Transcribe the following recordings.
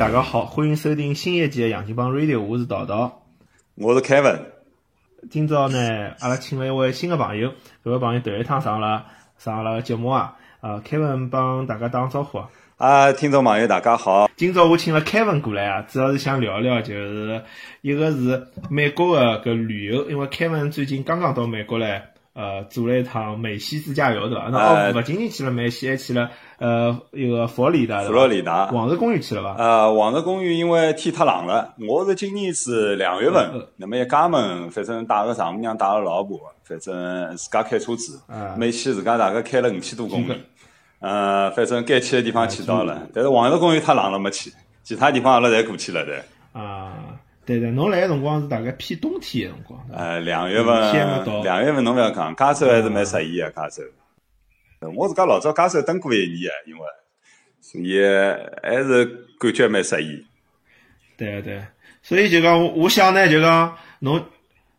大家好，欢迎收听新一季的《杨金帮 Radio》，我是道道，我是 Kevin。今朝呢，阿拉请了一位新的朋友，搿位朋友头一趟上了上阿拉个节目啊，啊，Kevin 帮大家打招呼。啊，听众朋友大家好，今朝我请了 Kevin 过来啊，主要是想聊聊，就是一个是美国的搿旅游，因为 Kevin 最近刚刚到美国来。呃，做了一趟美西自驾游，对伐？那哦，勿仅仅去了美西，还去了呃一个佛罗里达，佛罗里达黄石公园去了伐？呃，黄石公园因为天太冷了，我是今年是两月份，那么一家门，反正带个丈母娘，带个老婆，反正自家开车子，美西自家大概开了五千多公里，呃，反正该去的地方去到了，但是黄石公园太冷了没去，其他地方阿拉侪过去了的。啊。对对，侬来个辰光是大概偏冬天个辰光。呃，两月份，两月份侬勿要讲，加州还是蛮适宜个，加州。我自家老早加州蹲过一年个，因为所以还是感觉蛮适宜。对对，所以就讲，我想呢，就讲侬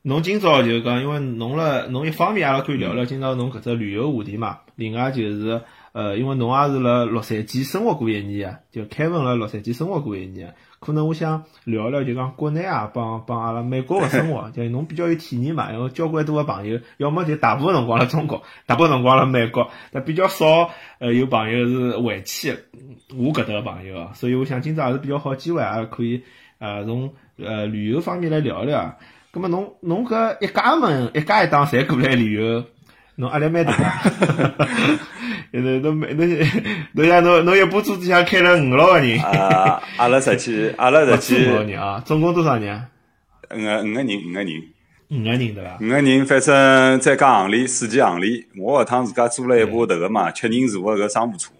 侬今朝就讲，因为侬了，侬一方面阿拉可以聊聊今朝侬搿只旅游话题嘛。另外就是呃，因为侬也是辣洛杉矶生活过一年个，就凯文辣洛杉矶生活过一年。可能我想聊聊，就讲国内啊，帮帮阿拉美国个生活，就侬比较有体验嘛。因为交关多个朋友，要么就大部分辰光辣中国，大部分辰光辣美国，但比较少呃有朋友是回去。我搿搭个朋友，所以我想今朝也是比较好机会，也可以呃从呃旅游方面来聊聊。葛末侬侬搿一家门一家一档侪过来旅游。侬压力蛮大，现在侬没侬侬像侬侬一部车子上开了五六个人。啊，阿拉实际阿拉实际五个人啊，总共多少人？五个五个人，五个人，五个人对伐？五个人，反正再加行李，四件行李。我搿趟自家租了一部迭个嘛，七人座个搿商务车，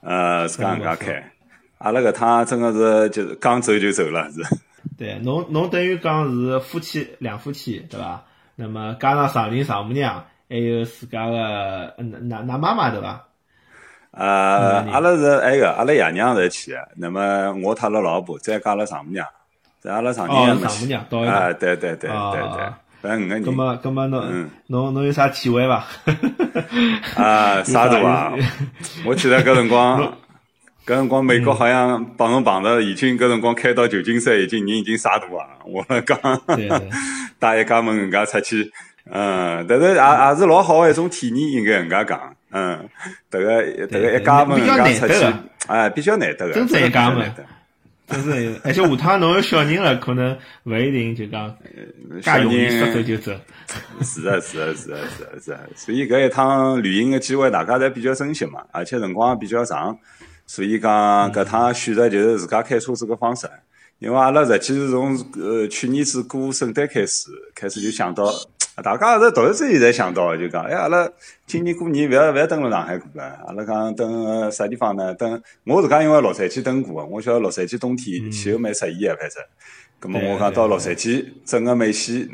呃，自家搿家开。阿拉搿趟真个是就是刚走就走了是。对，侬侬等于讲是夫妻两夫妻对伐？那么加上丈人丈母娘。还有自家个嗯，那那妈妈对伐？呃，阿拉是埃个，阿拉爷娘在去个。那么我他了老婆，再加了丈母娘，在阿拉丈娘丈母娘，啊，对对对对对，反正五个人。那么那么侬侬侬有啥体会伐？啊，啥大啊？我记得搿辰光，搿辰光美国好像帮侬碰着，已经搿辰光开到旧金山，已经人已经杀大啊！我讲，带一家门人家出去。嗯，但是也也是老好的一种体验，应该人家讲，嗯，这个这个一家门人家出去，哎，比较难得的，真正一家门，真是，而且下趟侬有小人了，可能勿一定就讲，小人说走就走，是啊是啊是啊是啊是啊，所以搿一趟旅行的机会，大家侪比较珍惜嘛，而且辰光也比较长，所以讲搿趟选择就是自家开车子个方式，因为阿拉实际是从呃去年子过圣诞开始，开始就想到。大家是突然之间才想到，就讲，哎，阿拉今年过年勿要勿要登了上海过了，阿拉讲登啥地方呢？登我自家因为洛杉矶登过，我晓得洛杉矶冬天气候蛮适宜个，反正。咁么我讲到洛杉矶整个美西，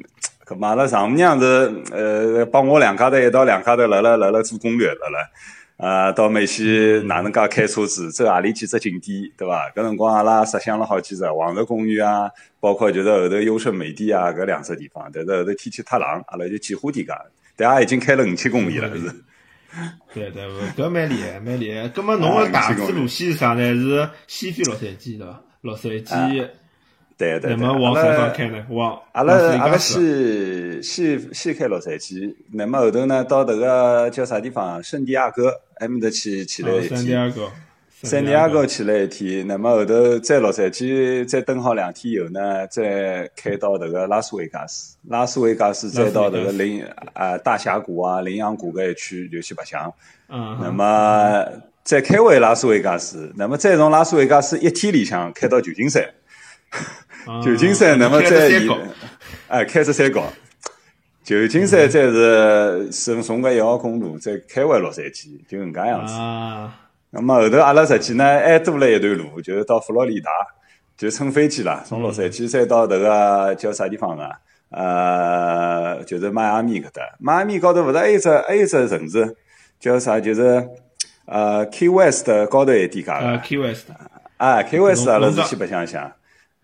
咁么阿拉丈母娘是呃帮我两家头一道两家头辣辣辣辣做攻略辣辣。啊，到美西哪能介开车子，走何里几只景点，对伐？搿辰光阿拉设想了好几只，黄石公园啊，包括就是后头优胜美地啊，搿两只地方。但是后头天气太冷，阿拉就几乎点介，但也已经开了五千公里了，是。对对，搿蛮厉害，蛮厉害。葛末侬个大致路线是啥呢？是西飞洛杉矶，对伐？洛杉矶。对对，那么往什么方开呢？往阿拉阿拉先先先开洛杉矶，那么后头呢，到迭个叫啥地方？圣地亚哥，埃面搭去去了一天。圣地亚哥，圣地亚哥去了一天，那么后头在洛杉矶再等好两天以后呢，再开到迭个拉斯维加斯，拉斯维加斯再到迭个羚啊大峡谷啊羚羊谷搿一区就去白相。嗯。那么再开回拉斯维加斯，那么再从拉斯维加斯一天里向开到旧金山。旧金山，那么再以，哎，开着山高，旧金山再是顺从个一号公路，再开回洛杉矶，就搿能样子。那么后头阿拉实际呢还多了一段路，就是到佛罗里达，就乘飞机啦，从洛杉矶再到迭个叫啥地方啊？呃，就是迈阿密搿搭。迈阿密高头勿是还有只还有只城市叫啥？就是呃，Key West 高头一点介个。Key West。啊，Key West 阿拉是去白相相。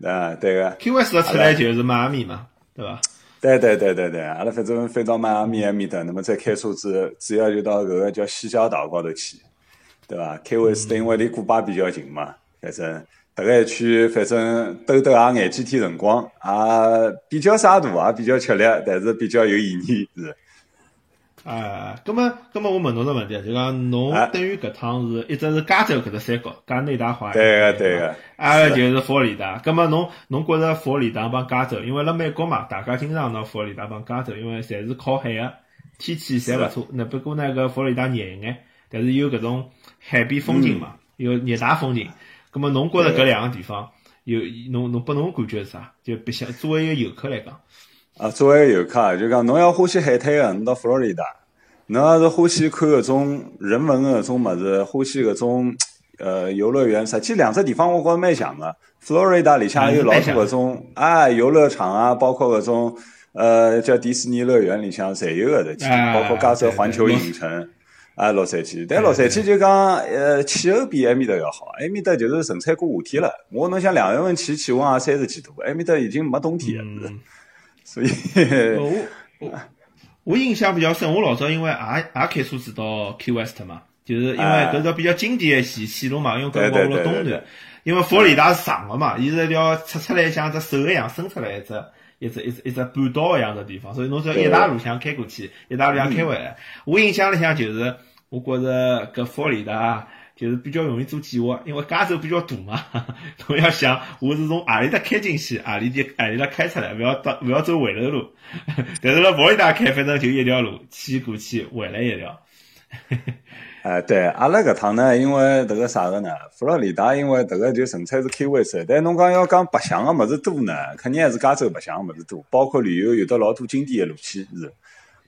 啊，对个，Q S 出来就是迈阿密嘛，对吧？对对对对对，阿拉反正飞到迈阿密埃面搭，那么再开车子，主要就到搿个叫西郊岛高头去，对伐？Q S 因为离古巴比较近嘛，反正迭个一区反正兜兜也眼几天辰光，也比较洒大，也比较吃力，但是比较有意义是。啊，葛么葛么，我问侬个问题，就讲侬等于搿趟是一直是加州搿只三角，加内达华，对个对个，啊就是佛罗里达。葛么侬侬觉着佛罗里达帮加州，因为辣美国嘛，大家经常拿佛罗里达帮加州，因为侪是靠海个，天气侪勿错。那不过呢，搿佛罗里达热一眼，但是有搿种海边风景嘛，有热带风景。葛么侬觉着搿两个地方有侬侬拨侬感觉是啥？就别像作为一个游客来讲。啊，作为游客，就讲侬要欢喜海滩个，侬到佛罗里达；侬要是欢喜看搿种人文个搿种物事，欢喜搿种呃游乐园，实际两只地方我觉着蛮像个。佛罗里达里向有老多搿种啊游乐场啊，包括搿种呃叫迪士尼乐园里向侪有个的，包括加州环球影城啊洛杉矶。但洛杉矶就讲呃气候比埃面搭要好，埃面搭就是纯粹过夏天了。我侬想两月份去，气温也三十几度，埃面搭已经没冬天了。所以，我我我印象比较深，我老早因为也也开车子到 Key West 嘛，就是因为搿是比较经典的线线路嘛，因为搿我辣东段，因为佛罗里达是长个嘛，伊是一条出出来像只手一样伸出来一只一只一只一只半岛一样的地方，所以侬只要一大路向开过去，一大路向开回来。我印象里向就是，我觉着搿佛罗里达。就是比较容易做计划，因为加州比较大嘛，侬要想我是从何里搭开进去，何里地何里搭开出来，勿要到勿要走回头路。但是辣佛罗里达开，反正就一条路，去过去，回来一条。哎，对，阿拉搿趟呢，因为迭个啥个呢？佛罗里达因为迭个就纯粹是开玩笑，但侬讲要讲白相个物事多呢，肯定还是加州白相个物事多，包括旅游有的老多经典个路线是。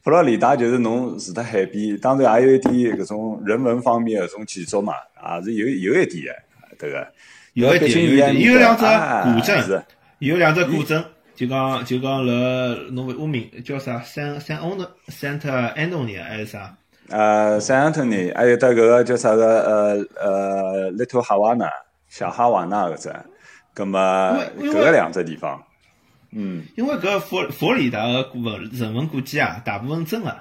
佛罗里达就是侬住在海边，当然也有一点搿种人文方面搿种建筑嘛，也是有有一点的，对个。有一点，有一点，有两只古镇，有两只古镇，就讲就讲辣侬我名叫啥？San San On Saint Anthony 还是啥？呃，Saint Anthony，还有得搿个叫啥个呃呃 Little Havana 小哈瓦那搿只，葛末搿个两只地方。嗯，因为搿佛佛罗里达个文人文古迹啊，大部分真个。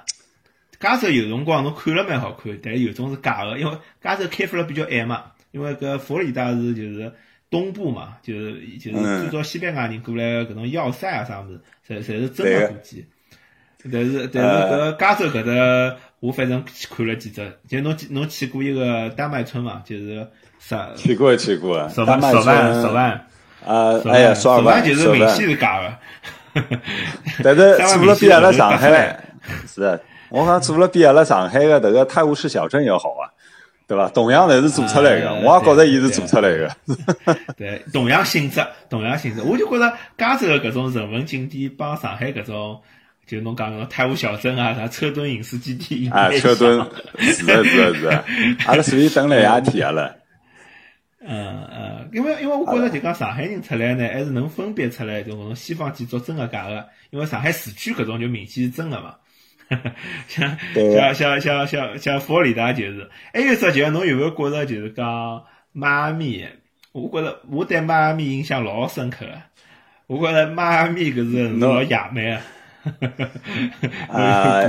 加州有辰光侬看了蛮好看，但有种是假个，因为加州开发了比较晚嘛。因为搿佛罗里达是就是东部嘛，就是就是最早西班牙人过来搿种要塞啊啥物事，侪侪是真个古迹。但是但是搿加州搿搭，我反正去看了几只，就侬侬去过一个丹麦村嘛，就是啥？去过去过，十万十万十万。啊，哎呀，十二 万，就 是明显是假的。但是做了比阿拉上海，是，我讲做了比阿拉上海的这个泰晤士小镇要好啊，对吧？同样侪是做出来的，我也觉着伊是做出来的。对，同样性质，同样性质，我就觉着加州的搿种人文景点帮上海搿种，就侬讲个泰晤小镇啊，啥车墩影视基地，啊，车墩，是的，是的，是的，阿拉属于等了一天了。嗯嗯，因为因为我觉着就讲上海人出来呢，还是能分辨出来，就搿种西方建筑真个假个。因为上海市区搿种就明显是真个嘛。像像像像像像佛罗里达就是，还有只就侬有没有觉着就是讲迈阿密？我觉着我对迈阿密印象老深刻个。我觉着迈阿密搿是老野蛮个。啊，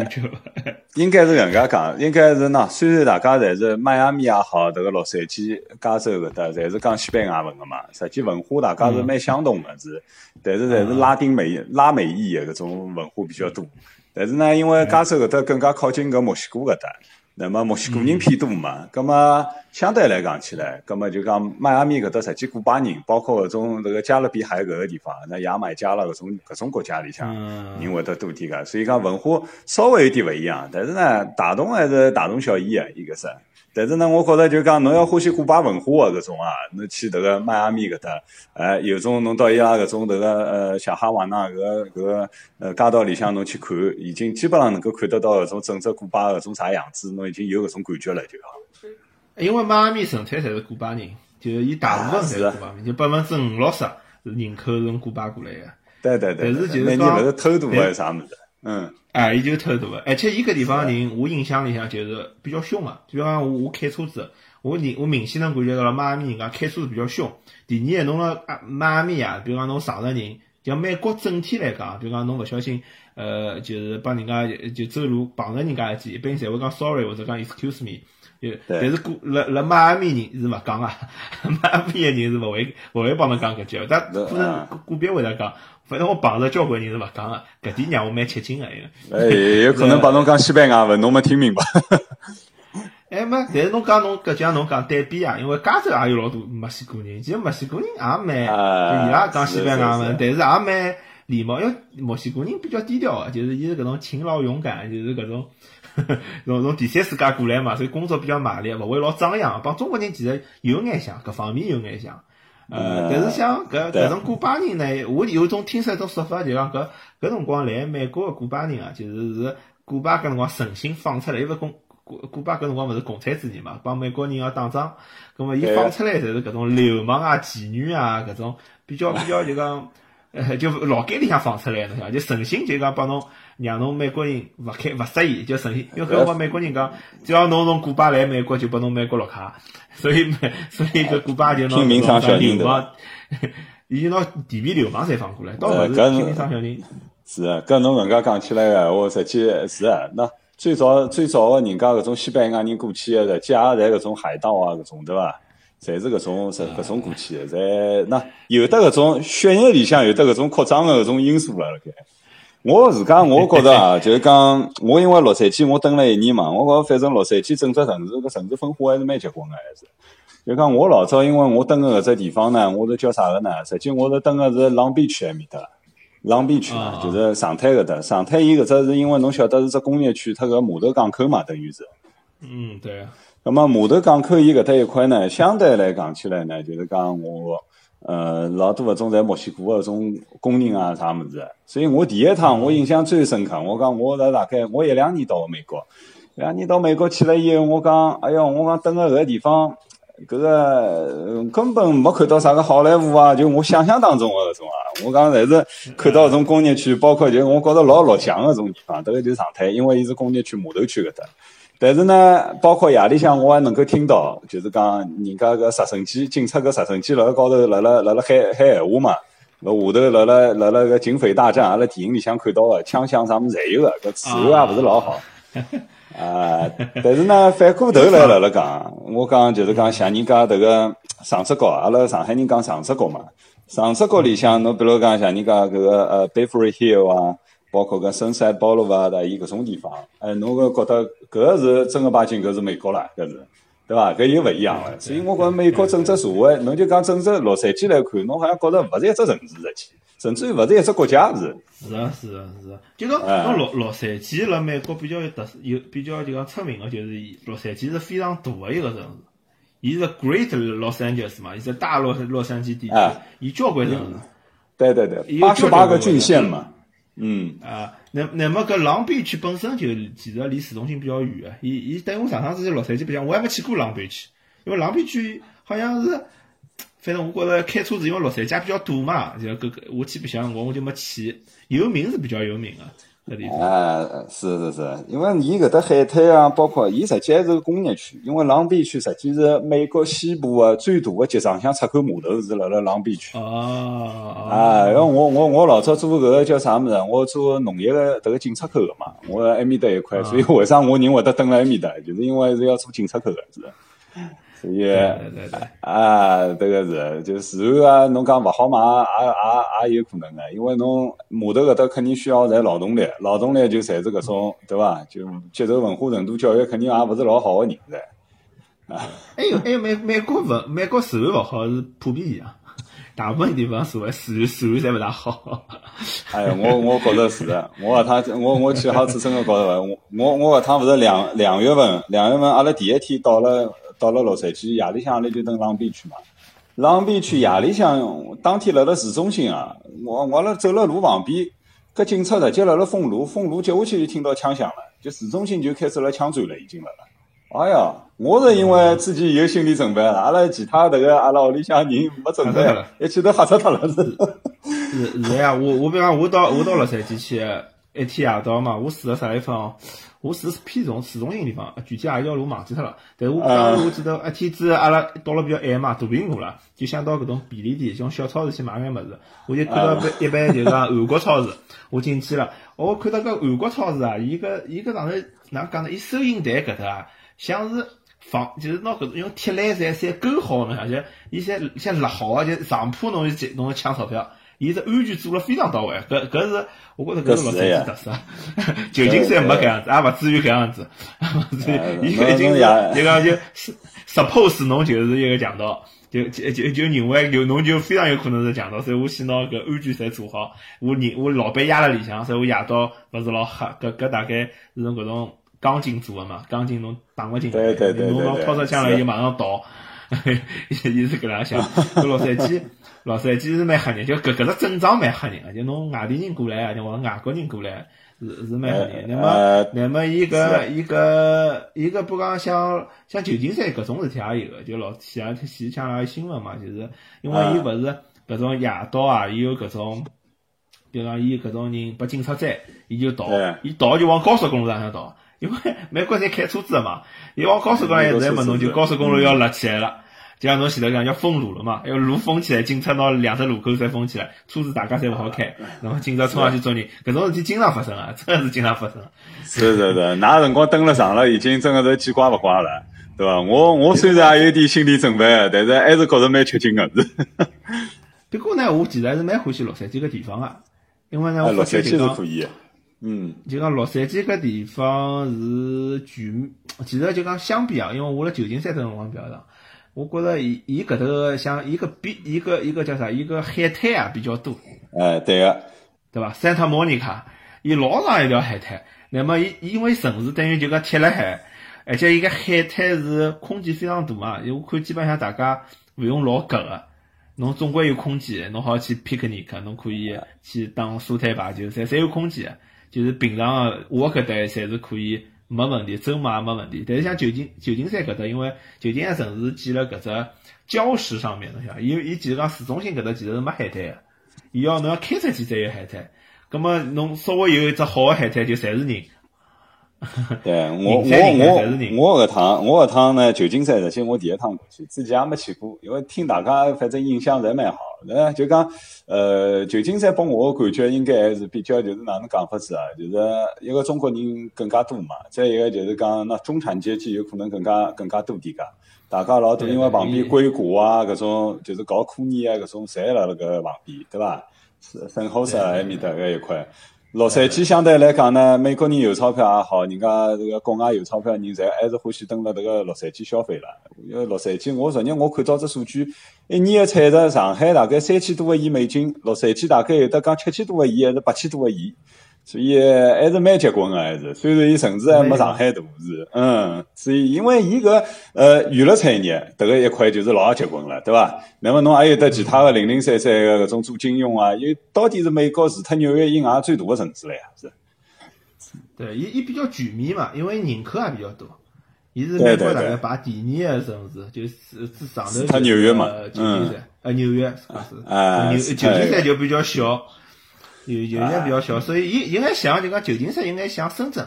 应该是搿能介讲，应该是喏。虽然大家侪是迈阿密也好，迭个洛杉矶、加州搿搭，侪是讲西班牙文个嘛。实际文化大家是蛮相同个，是，但是侪是拉丁美、拉美裔个搿种文化比较多。但是呢，因为加州搿搭更加靠近搿墨西哥搿搭。那么墨西哥人偏多嘛，葛么相对来讲起来，葛么就讲迈阿密搿搭实际古巴人，包括搿种迭个加勒比海搿个地方，那牙买加啦搿种搿种国家里向人会得多点个，所以讲文化稍微有点勿一样，但是呢，大同还是大同小异啊一个是。但是呢，我觉着就讲侬要欢喜古巴文化个搿种啊，侬去迭个迈阿密搿搭，哎，有种侬到伊拉搿种迭个呃小哈瓦那搿个搿个呃街道里向侬去看，已经基本上能够看得到搿种整只古巴搿种啥样子，侬已经有搿种感觉了就好。因为迈阿密纯粹侪是古巴人，就伊大部分侪是古巴人，就百分之五六十人口是从古巴过来个。对对对。但是就是讲，勿是偷渡还是啥物事？嗯。哎，伊就偷渡个，而且伊搿地方人，我印象里向就是比较凶个。比方讲，我开车子，我人我明显能感觉到妈咪人家开车子比较凶。第二，侬辣迈阿密啊，比如讲侬上着人，像美国整体来讲，比如讲侬勿小心，呃，就是帮人家就走路碰着人家一记，一般侪会讲 sorry 或者讲 excuse me，但是古辣辣迈阿密人是勿讲啊，迈阿密个人是勿会勿会帮侬讲搿句，但可能个别会得讲。反正我碰着交关人是勿讲个，搿点让我蛮吃惊个。哎，有可能帮侬讲西班牙文，侬没听明白。哎没，但是侬讲侬搿像侬讲对比啊，因为加州也有老多墨西哥人，其实墨西哥人也蛮，伊拉讲西班牙文，但是也蛮礼貌，因为墨西哥人比较低调个，就是伊是搿种勤劳勇敢，就是搿种从从第三世界过来嘛，所以工作比较卖力，勿会老张扬，帮中国人其实有眼像，各方面有眼像。呃，但是像搿搿种古巴人呢，我有种听说一种说法，就讲搿搿辰光来美国个古巴人啊，就是是古巴搿辰光诚心放出来，因为共古古巴搿辰光勿是共产主义嘛，帮美国人要打仗，葛末伊放出来侪是搿种流氓啊、妓女啊搿种比较比较就讲，呃，就老街里向放出来，侬晓得，就诚心就讲帮侬。让侬美国人勿开勿适意，就诚心，因为搿辰光美国人讲，只要侬从古巴来美国，就拨侬美国绿卡，所以所以搿古巴就拿名上小流氓，伊就 拿地皮流氓侪放过来，倒勿是拼命上小人。是啊，搿侬搿介讲起来个，我实际是啊，那最早最早个人家搿种西班牙人过去个，实际也侪搿种海盗啊，搿种对伐？侪是搿种是搿种过去个，侪那有的搿种血液里向有的搿种扩张个搿种因素了辣盖。我自家我觉着啊，就是讲我因为洛杉矶我蹲了一年嘛，我觉着反正洛杉矶整只城市个城市分化还是蛮结棍个，还是。就讲我老早因为我蹲个搿只地方呢，我是叫啥个呢？实际我是蹲个是浪边区埃面搭，浪边区啊，就是上滩搿搭。上滩伊搿只是因为侬晓得是只工业区，它个码头港口嘛，等于是。嗯，对。那么码头港口伊搿搭一块呢，相对来讲起来呢，就是讲我。呃，老多搿种在墨西哥搿种工人啊，啥物事，所以我第一趟我印象最深刻。我讲我辣大概我一两年到美国，两年到美国去了以后，我讲，哎哟，我讲等个搿个地方，搿个根本没看到啥个好莱坞啊，就我想象当中个搿种啊。我讲侪是看到搿种工业区，包括就我觉着老老乡个种地方，迭个就是上海，因为伊是工业区码头区搿搭。但是呢，包括夜里向我还能够听到，就是讲人家个直升机，警察个直升机辣辣高头辣辣辣辣喊喊闲话嘛，辣下头辣辣辣辣个警匪大战，阿拉电影里向看到个枪响啥物事侪有个，搿治安也勿是老好。啊，但是呢，反过头来辣辣讲，我讲就是讲像人家迭个长直角，阿拉上海人讲长直角嘛，长直角里向侬比如讲像人家搿个呃 Beverly Hill 啊。包括个深山保罗伐，的伊搿种地方，哎，侬个觉得搿个是正儿八经搿是美国啦，搿是，对伐？搿又勿一样了。所以我觉美国整只社会，侬就讲整只洛杉矶来看，侬好像觉着勿是一只城市实际，甚至于勿是一只国家是。是啊，是啊，是啊。就讲侬洛洛杉矶辣美国比较有特色，有比较就讲出名个，就是洛杉矶是非常大个一个城市，伊是 Great Los Angeles 嘛，伊是大洛洛杉矶地区，伊交关城市。对对对，八十八个郡县嘛。嗯啊，那那么搿浪边区本身就其实离市中心比较远个，伊伊等于我上趟子去洛杉矶白相，我还没去过浪边区，因为浪边区好像是，反正我觉着开车子，因为洛杉矶比较堵嘛，就搿个我去白相，辰光我就没去，有名是比较有名个。啊，是是是，因为伊搿搭海滩啊，包括伊实际还是个工业区，因为浪边区实际是美国西部个最大个集装箱出口码头是辣辣浪边区。哦。啊，因为我我我老早做搿个叫啥物事？我做农业个迭个进出口个嘛，我埃面搭一块，所以为啥我人会得蹲辣埃面搭？就是因为是要做进出口个，是。所以啊，这个是就自然啊，侬讲勿好嘛，也也也有可能个，因为侬码头搿搭肯定需要在劳动力，劳动力就侪是搿种，对伐？就接受文化程度教育，肯定也勿是老好个人才啊。还有还有美美国文美国治安勿好是普遍现象，大部分地方社会治安治安侪勿大好。哎呀，我我觉着是的，我搿趟我我去好次真个觉着，我我我搿趟勿是两两月份，两月份阿拉第一天到了。到了洛杉矶，夜里向阿拉就等浪边区嘛。浪边区夜里向，当天辣辣市中心啊，我我辣走辣路旁边，搿警察直接辣辣封路，封路接下去就听到枪响了，就市中心就开始辣枪战了，已经辣了。哎呀，我是因为自己有心理准备了，阿拉其他迭个阿拉屋里向人没准备，一记头吓死脱了是。是是呀，我我比方我到我到洛杉矶去一天夜到嘛，我住了啥地方？我住是偏重市中心地方，具体哪一条路忘记脱了。但是我当时我记得一天子阿拉到了比较晚嘛，肚皮饿了，就想到搿种便利店、种小超市去买眼物事。我就看到一般就是讲韩国超市，我进去了。我看到搿韩国超市啊，伊个伊个上头哪讲呢？伊收银台搿搭啊，像是房，就是拿搿种用铁栏杆侪勾好呢，而且伊些像勒好啊，就上铺侬就侬抢钞票。伊是安全做了非常到位，搿搿是我觉着搿是老山区特色。旧金山没搿样子，也勿至于搿样子。伊已经是就讲就 suppose 侬就是一个强盗，就就就就认为有侬就非常有可能是强盗，所以我先拿搿安全侪做好。我人我老板压辣里向，所以我夜到勿是老黑。搿搿大概是用搿种钢筋做的嘛，钢筋侬打勿进去，侬讲掏出枪来就马上倒。伊是搿能想，搿洛杉矶。老三其实蛮吓人，就搿搿只阵仗蛮吓人个，就侬外地人过来啊，就或者外国人过来，是是蛮吓人。那么，那么伊搿伊搿伊搿不讲像像旧金山搿种事体也有个，就老前两天前腔有新闻嘛，就是因为伊勿是搿种夜到啊，伊有搿种，比如讲伊搿种人被警察追，伊就逃，伊逃就往高速公路上向逃，因为美国侪开车子个嘛，伊往高速公路一站嘛，侬就高速公路要勒起来了。就像侬前头讲要封路了嘛，要路封起来，警察拿两只路口再封起来，车子大家侪勿好开，然后警察冲上去捉人，搿种事体经常发生啊，真的是经常发生。是是是，那辰光登了上了，已经真的是见怪勿怪了，对伐？我我虽然也有点心理准备，但是还是觉着蛮吃惊的。不过呢，我其实还是蛮欢喜洛杉矶个地方啊，因为呢，洛杉矶是可以，嗯，就讲洛杉矶搿地方是全，其实就讲相比啊，因为我辣旧金山辰光比较长。我觉着伊伊搿头像一个比一个一个叫啥？一个海滩啊比较多。哎，对个，对伐？Santa Monica，伊老长一条海滩。那么伊因为城市等于就讲贴了海，而且伊个海滩是空间非常大嘛。我看基本上大家勿用老挤个，侬总归有空间，侬好去 picnic，侬可以去打沙滩排球，侪侪有空间。就是平常我搿搭侪是可以。没问题，周末也没问题。但是像旧金旧金山搿搭，因为旧金山城市建了搿只礁石上面，侬想，伊伊其实讲市中心搿搭其实是没海滩个，伊要侬要开出去才有海滩。葛末侬稍微有一只好个海滩，就侪是人。对我我我我搿趟我搿趟呢，旧金山，实际我第一趟过去，之前也没去过，因为听大家反正印象侪蛮好。那就讲，呃，旧金山拨我个感觉应该还是比较，就是哪能讲法子啊？就是一个中国人更加多嘛，再一个就是讲，那中产阶级有可能更加更加多点噶。大家老多因为旁边硅谷啊，搿种就是搞科研啊，搿种侪辣辣搿旁边，对伐？是圣何塞埃面搭搿一块。洛杉矶相对来讲呢，美国人有钞票也好，人家这个国外有钞票人，侪还是欢喜登了这个洛杉矶消费了。因为洛杉矶，我昨日我看到只数据，一年的产值，上海大概三千多个亿美金，洛杉矶大概有的讲七千多个亿还是八千多个亿。所以还是蛮结棍个，还是虽然伊城市还没上海大，是嗯，所以因为伊个呃娱乐产业迭个一块就是老结棍了，对伐？那么侬还有得其他的零零散散个搿种做金融啊，因为到底是美国除脱纽约以外最大个城市了呀，是。对，伊伊比较全面嘛，因为人口也比较多，伊是美国大概排第二个城市，就是至上头他纽约嘛，旧金山，呃纽约是啊，纽旧金山就比较小。有有些比较小，所以应应该像就讲旧金山应该像深圳，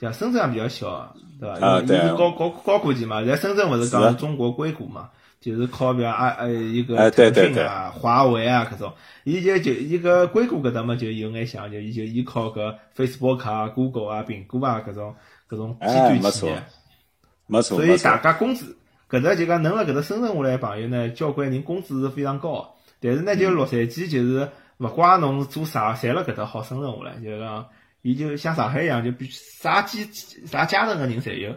像深圳也比较小，对吧？啊，对。是高高高科技嘛，在深圳勿是讲中国硅谷嘛，就是靠比啊呃一个腾讯啊、华为啊搿种，伊就就一个硅谷搿搭嘛就有眼像，就伊就依靠搿 Facebook 啊、Google 啊、苹果啊搿种搿种尖端企业，没错。所以大家工资搿搭就讲能辣搿搭生存下来朋友呢，交关人工资是非常高，但是呢就洛杉矶就是。勿怪侬是做啥，侪辣搿搭好生存下来。就讲，伊就像上海一样，就比啥阶啥阶层个人侪有，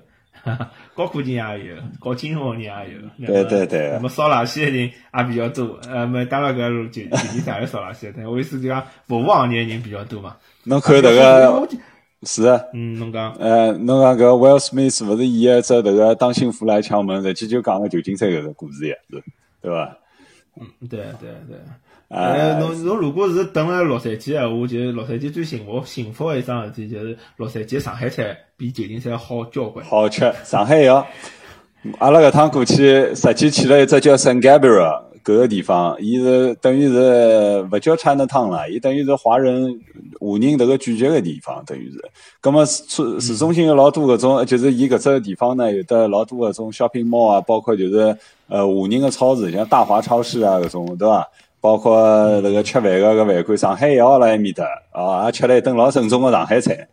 高科技也有，搞金融个人也有。对对对。那么扫垃圾个人也比较多。呃，么当然搿就就地上有烧垃圾，但我意思就讲服务行业人比较多嘛。侬看迭个是啊。嗯，侬讲。呃，侬讲搿 Will Smith 勿是演一只迭个当幸福来敲门，实际就讲个旧金山搿个故事呀，是，对伐？嗯，对对对。呃，侬侬如果是等了洛杉矶闲话，就洛杉矶最幸福幸福的一桩事体，就是洛杉矶上海菜比旧金山好交关。好吃，上海要。阿拉搿趟过去，实际去了一只叫 San Gabriel 搿个地方，伊是等于是勿叫 China Town 了，伊等于是华人华人迭个聚集个地方，等于是。葛末市市中心有老多搿种，就是伊搿只地方呢，有得老多搿种 shopping mall 啊，包括就是呃华人个超市，像大华超市啊搿种，对伐？包括那个吃饭个个饭馆，上海也好辣埃面搭，啊，也吃了一顿老正宗个上海菜。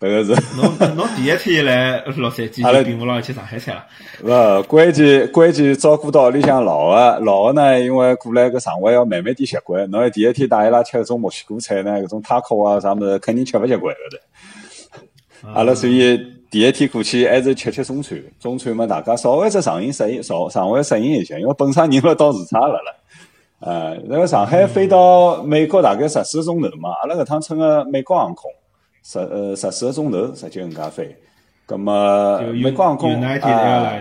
迭个是。侬侬第一天来洛杉矶就并勿牢去上海菜了。勿，关键关键照顾到屋里向老个老个呢，因为过来搿肠胃要慢慢点习惯。侬第一天带伊拉吃搿种墨西哥菜呢，搿种塔可啊啥物事，肯定吃勿习惯个的。阿拉所以第一天过去还是吃吃中餐，中餐嘛，大家稍微只适应适应，稍稍微适应一下，因为本身人辣到时差了了。呃，那个上海飞到美国大概十四个钟头嘛，阿拉搿趟乘个美国航空十呃十四个钟头直接搿能介飞，葛么美国航空啊，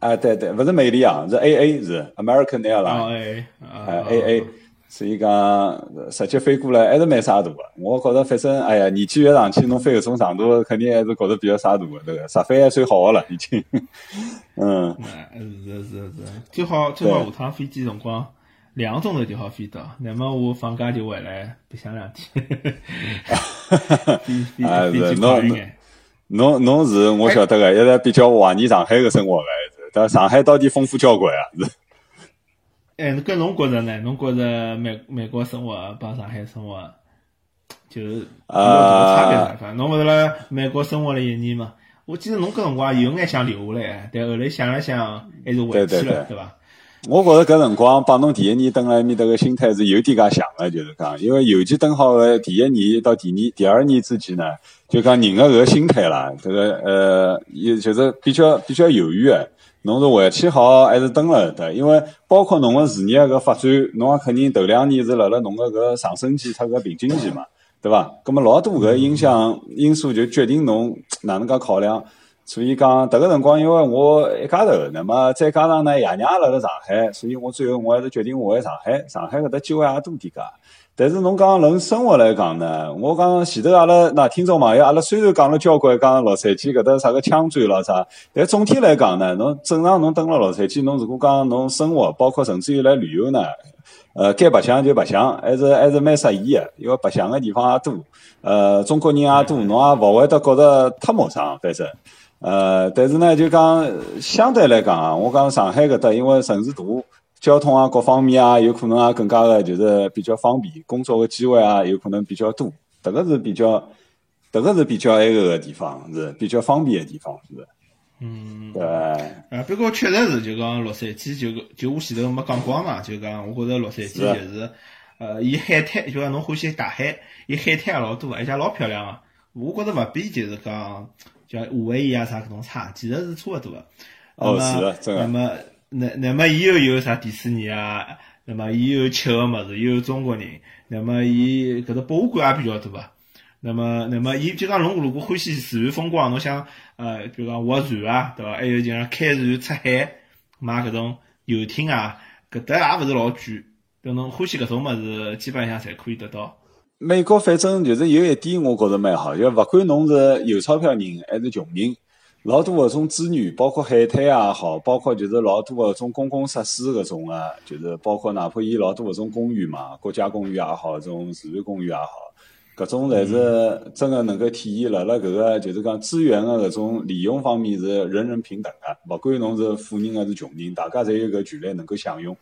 啊对对，勿是美利航，是 A A 是 American Airline，啊 A A，所以讲直接飞过来还是蛮沙大个。我觉着反正哎呀，年纪越上去，侬飞搿种长途肯定还是觉着比较沙大个，对个，直飞还算好个了已经。嗯，是是是，最好最好下趟飞机辰光。两个钟头就好飞到，那么我放假就回来白相两天。啊，是侬侬侬是我晓得个，一直比较怀念上海个生活个，但上海到底丰富交关啊！是。哎，搿侬觉着呢？侬觉着美美国生活帮上海生活就是有大差别侬勿是辣美国生活了一年嘛？我记得侬搿辰光有眼想留下来，但后来想了想，还是回去了，对伐？我觉着搿辰光帮侬第一年蹲辣埃面搭个心态是有点介像个，就是讲，因为尤其蹲好个第一年到第二第二年之间呢，就讲人个搿个心态啦，这个呃，也就是比较比较犹豫个。侬是回去好还是蹲辣搿搭？因为包括侬个事业搿发展，侬也肯定头两年是辣辣侬个搿上升期特搿瓶颈期嘛，对伐？葛末老多搿影响因素就决定侬哪能介考量。所以讲，迭个辰光，因为我一家头，那么再加上呢，爷娘也辣辣上海，所以我最后我还是决定回上海。上海搿搭机会也多点介。但是侬讲论生活来讲呢，我讲前头阿拉那听众朋友，阿拉虽然讲了交关，讲洛杉矶搿搭啥个枪战咯啥，但总体来讲呢，侬正常侬蹲辣洛杉矶，侬如果讲侬生活，包括甚至于来旅游呢，呃，该白相就白相，还是还是蛮适意个，因为白相个地方也多，呃，中国人也多，侬也勿会得觉着太陌生，反正。呃，但是呢，就讲相对来讲啊，我讲上海搿搭，因为城市大，交通啊各方面啊，有可能啊更加的就是比较方便，工作的机会啊有可能比较多，迭个是比较，迭个是比较埃个个地方，是比较方便的地方，是。嗯。对。啊，不过确实是，就讲洛杉矶，就就我前头没讲光嘛，就讲我觉着洛杉矶就是，呃，伊海滩，就讲侬欢喜大海，伊海滩也老多，而且老漂亮啊。我觉着勿比就是讲。叫夏威夷啊啥搿种差，其实是差勿多个。哦，是的，真那么，那那么伊又有啥迪士尼啊？那么伊有吃个物事，又有中国人。那么伊搿个博物馆也比较多啊。那么，那么伊就讲侬如果欢喜自然风光，侬想呃，比如讲划船啊，对伐？还有就像开船出海，买搿种游艇啊，搿搭也勿是老贵。等侬欢喜搿种物事，基本上侪可以得到。美国反正就是有一点，我觉着蛮好，就勿管侬是有钞票人还是穷人，老多搿种资源，包括海滩也好，包括就是老多搿种公共设施搿种啊，就是包括哪怕伊老多搿种公园嘛，国家公园也好，这种自然公园也好，搿种侪是真个能够体现了辣搿个就是讲资源个搿种利用方面是人人平等个，勿管侬是富人还是穷人，大家侪有搿权利能够享用。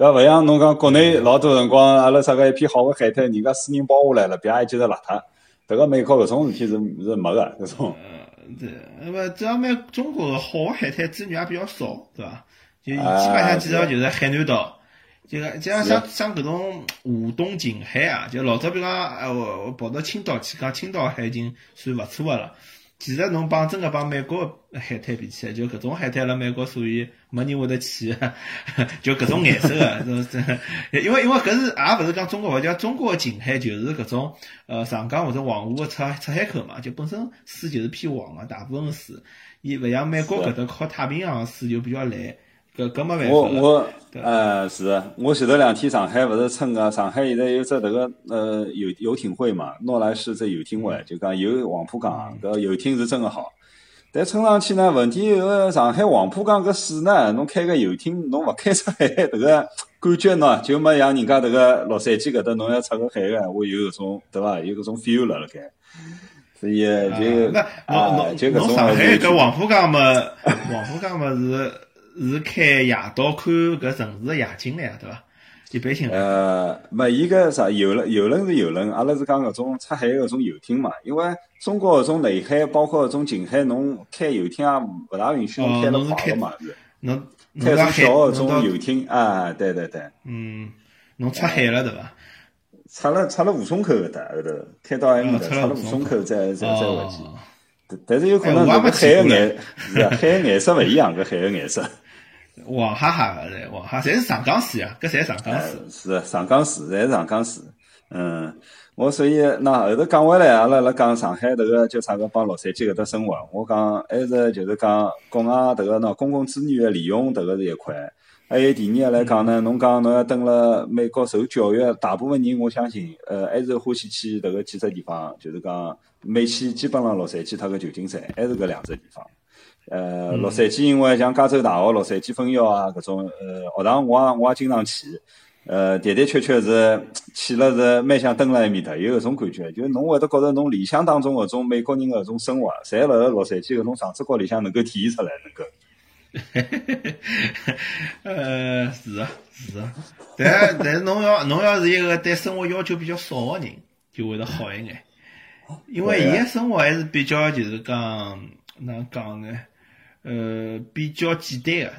搿勿像侬讲国内老多辰光，阿拉啥个一片好个海滩，人家私人包下来了，别还觉得邋遢。迭个美国搿种事体是是没个搿种。嗯，对，那么主要美中国个好个海滩资源也比较少，对伐？就基本上介绍就是海南岛，就就像像像搿种华东近海啊，就老早比讲，呃，我跑到青岛去，讲青岛海已经算勿错个了。其实侬帮真个帮美国海滩比起来，就搿种海滩辣美国属于没人会得去，就搿种颜色个，因为因为搿是也勿是讲中国勿，叫中国个近海就是搿种呃长江或者黄河个出出海口嘛，就本身水就是偏黄个，大部分水，伊勿像美国搿搭靠太平洋水就比较蓝。搿搿没办法。我我呃是，我前头两天上海勿是乘个上海现在有只迭个呃游游艇会嘛，诺莱市只游艇会，就讲游黄浦江，搿游艇是真个好。但乘上去呢，问题个上海黄浦江搿水呢，侬开个游艇，侬勿开出海，迭个感觉喏，就没像人家迭个洛杉矶搿搭，侬要出个海个，我有搿种对伐？有搿种 feel 了辣盖。所以就啊，就搿种。上海搿黄浦江嘛，黄浦江嘛是。是开夜到看搿城市的夜景了呀，对伐？一般性。呃，没伊个啥游轮，游轮是游轮，阿拉是讲搿种出海搿种游艇嘛。因为中国搿种内海，包括搿种近海，侬开游艇也勿大允许侬开了快个嘛是。侬开种小搿种游艇啊，对对对。嗯，侬出海了对伐？出了出了吴淞口搿搭后头，开到埃面搭，出了吴淞口再再再回去。但是有可能海个颜 是海个颜色勿一样，搿海个颜色。黄哈哈个噻，黄哈，侪是上港水啊，搿侪上港水。是上港水，侪是上港水。嗯，我所以那后头讲回来，阿拉辣讲上海迭个叫啥个帮洛杉矶搿搭生活，我讲还是就是讲国外迭个喏公共资源个利用迭个是一块。还有第二个来讲呢，侬讲侬要蹲辣美国受教育，大部分人我相信，呃，还是欢喜去迭个几只地方，就是讲美西基本上洛杉矶它个旧金山，还是搿两只地方。呃，洛杉矶因为像加州大学、洛杉矶分校啊，搿种呃学堂，我也我也经常去。呃，的的确确是去了是蛮想蹲辣埃面搭，有搿种感觉，就侬会得觉着侬理想当中搿种美国人搿种生活，侪辣辣洛杉矶搿种上次高里向能够体现出来，能够。呃，是啊，是啊，但 但是侬要侬要是一个对生活要求比较少的人，就会得好一眼，因为伊个生活还是比较就是讲哪讲呢？呃，比较简单个，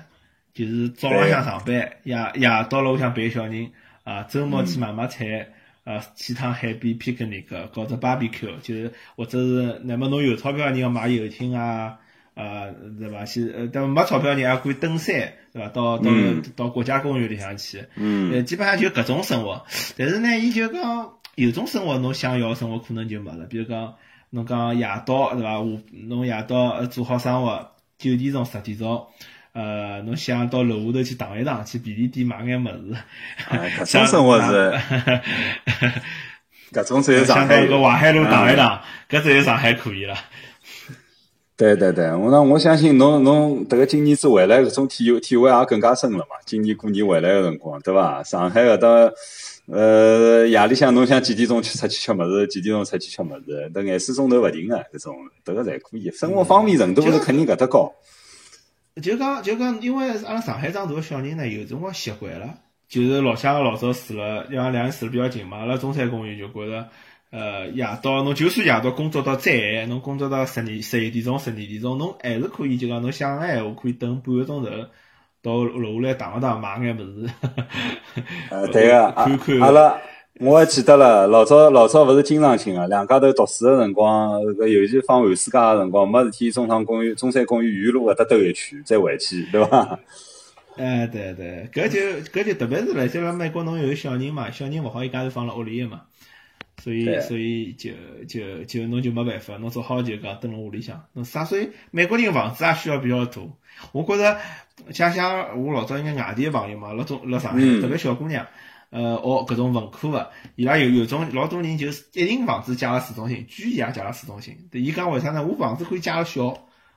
就是早浪向上班，夜夜到了屋里向陪小人，啊，周末去买买菜，啊，去趟海边 picnic，搞只 barbecue，就是或者是，那么侬有钞票，你要买游艇啊。啊，对伐？去呃，但没钞票人也可以登山，对伐？到到到国家公园里向去，呃，基本上就搿种生活。但是呢，伊就讲有种生活侬想要生活可能就没了。比如讲，侬讲夜到，对伐？我侬夜到做好生活，九点钟十点钟，呃，侬想到楼下头去荡一荡，去便利店买眼物事。搿种 生活是，搿种只有上海。想到个淮海路荡一荡，搿只有上海可以了。对对对，我那我相信侬侬迭个今年子回来搿种体体会也更加深了嘛。今年过年回来个辰光，对伐？上海搿搭，呃，夜里向侬想几点钟去出去吃么子，几点钟出去吃么子，迭廿四钟头勿停个搿种，迭个侪可以。生活方便程度是肯定搿搭高。就讲就讲，因为阿拉上海长大个小人呢，有辰光习惯了，就是老乡老早住了，因为两人住了比较近嘛，阿拉中山公园就觉着。呃，夜到侬就算夜到工作到再晚，侬工作到十二十一点钟、十二点钟，侬还是可以就讲侬想个闲话，可以等半个钟头到楼下来荡一荡，买眼物事。呃，对个，阿拉我还记得了，老早老早勿是经常性个，两家头读书个辰光，搿尤其放寒暑假个辰光，没事体，中山公园、中山公园沿路搿搭兜一圈，再回去，对伐？哎，对对，搿就搿就特别是辣些辣美国，侬有小人嘛，小人勿好一家头放辣屋里个嘛。所以，所以就就就侬就没办法，侬只好就讲蹲辣屋里向。侬啥？所以美国人房子也需要比较大。我觉着，想想我老早应该外地个朋友嘛，老多辣上海，特别小姑娘，呃，学搿种文科个，伊拉有有种老多人就是一定房子借了市中心，居然也借了市中心。伊讲为啥呢？我房子可以借了小，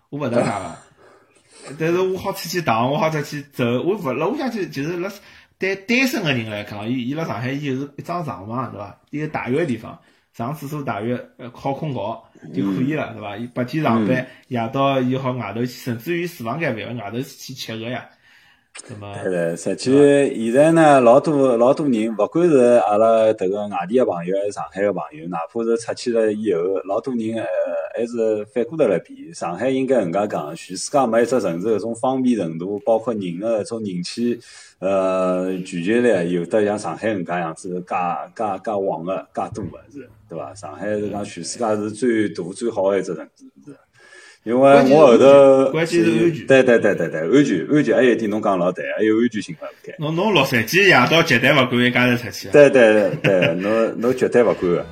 我勿得啥个，但是我好出去荡，我好出去走，我勿辣屋里向就就是辣。对单身个人来讲，伊伊辣上海，伊就是一张床嘛，对伐？一个大浴个地方，上厕所大浴，呃，好困觉就可以了，对伐？伊白天上班，夜到伊好外头去，甚至于厨房间勿要外头去吃个呀。对对，实际现在呢，老多老多人，勿管是阿拉迭个外地个朋友，还是上海个朋友，哪怕是出去了以后，老多人呃还是反过头来比。上海应该搿能介讲，全世界没一只城市搿种方便程度，包括人个搿种人气。呃，聚集力有的像上海搿能介样子，介介介旺个，介多个是，对伐？上海是讲全世界是最大最好个一只城市，是。因为我后头，关键是安全。对对对对对，安全安全，还有一点侬讲老对，还有安全性辣盖。侬侬洛杉矶夜到绝对勿敢一家头出去。对对对，侬侬绝对勿敢个。